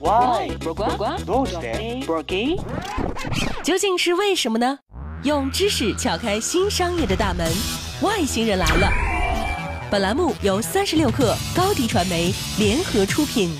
Why？どうして究竟是为什么呢？用知识撬开新商业的大门，外星人来了。本栏目由三十六克高低传媒联合出品。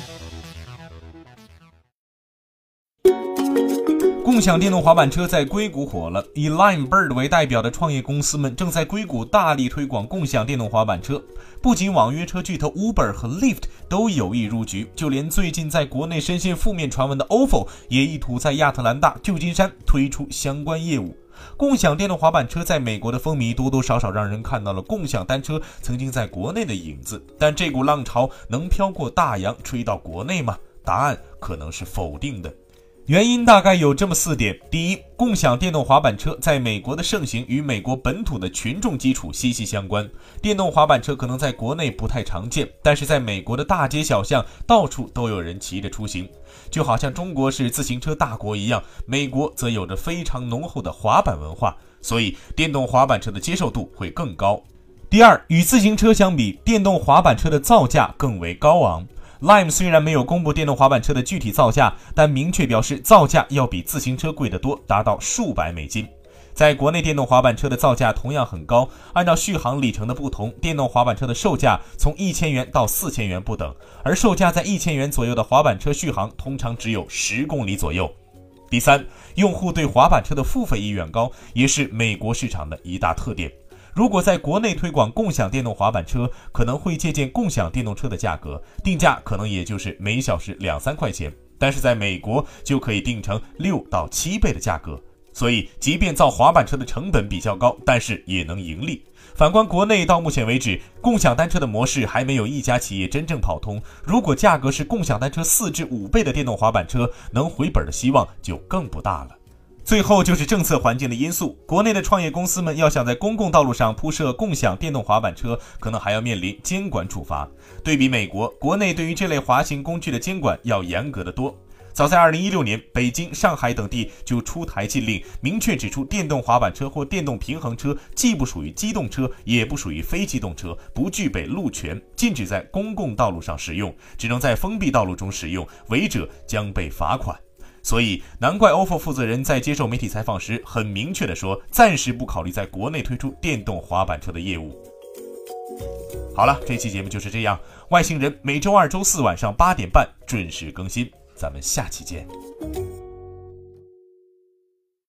共享电动滑板车在硅谷火了，以 Lime Bird 为代表的创业公司们正在硅谷大力推广共享电动滑板车。不仅网约车巨头 Uber 和 Lyft 都有意入局，就连最近在国内深陷负面传闻的 ofo 也意图在亚特兰大、旧金山推出相关业务。共享电动滑板车在美国的风靡，多多少少让人看到了共享单车曾经在国内的影子。但这股浪潮能飘过大洋，吹到国内吗？答案可能是否定的。原因大概有这么四点：第一，共享电动滑板车在美国的盛行与美国本土的群众基础息息相关。电动滑板车可能在国内不太常见，但是在美国的大街小巷，到处都有人骑着出行，就好像中国是自行车大国一样，美国则有着非常浓厚的滑板文化，所以电动滑板车的接受度会更高。第二，与自行车相比，电动滑板车的造价更为高昂。Lime 虽然没有公布电动滑板车的具体造价，但明确表示造价要比自行车贵得多，达到数百美金。在国内，电动滑板车的造价同样很高，按照续航里程的不同，电动滑板车的售价从一千元到四千元不等，而售价在一千元左右的滑板车续航通常只有十公里左右。第三，用户对滑板车的付费意愿高，也是美国市场的一大特点。如果在国内推广共享电动滑板车，可能会借鉴共享电动车的价格，定价可能也就是每小时两三块钱。但是在美国就可以定成六到七倍的价格，所以即便造滑板车的成本比较高，但是也能盈利。反观国内，到目前为止，共享单车的模式还没有一家企业真正跑通。如果价格是共享单车四至五倍的电动滑板车，能回本的希望就更不大了。最后就是政策环境的因素，国内的创业公司们要想在公共道路上铺设共享电动滑板车，可能还要面临监管处罚。对比美国，国内对于这类滑行工具的监管要严格的多。早在2016年，北京、上海等地就出台禁令，明确指出电动滑板车或电动平衡车既不属于机动车，也不属于非机动车，不具备路权，禁止在公共道路上使用，只能在封闭道路中使用，违者将被罚款。所以，难怪 ofo 负责人在接受媒体采访时很明确的说，暂时不考虑在国内推出电动滑板车的业务。好了，这期节目就是这样。外星人每周二、周四晚上八点半准时更新，咱们下期见。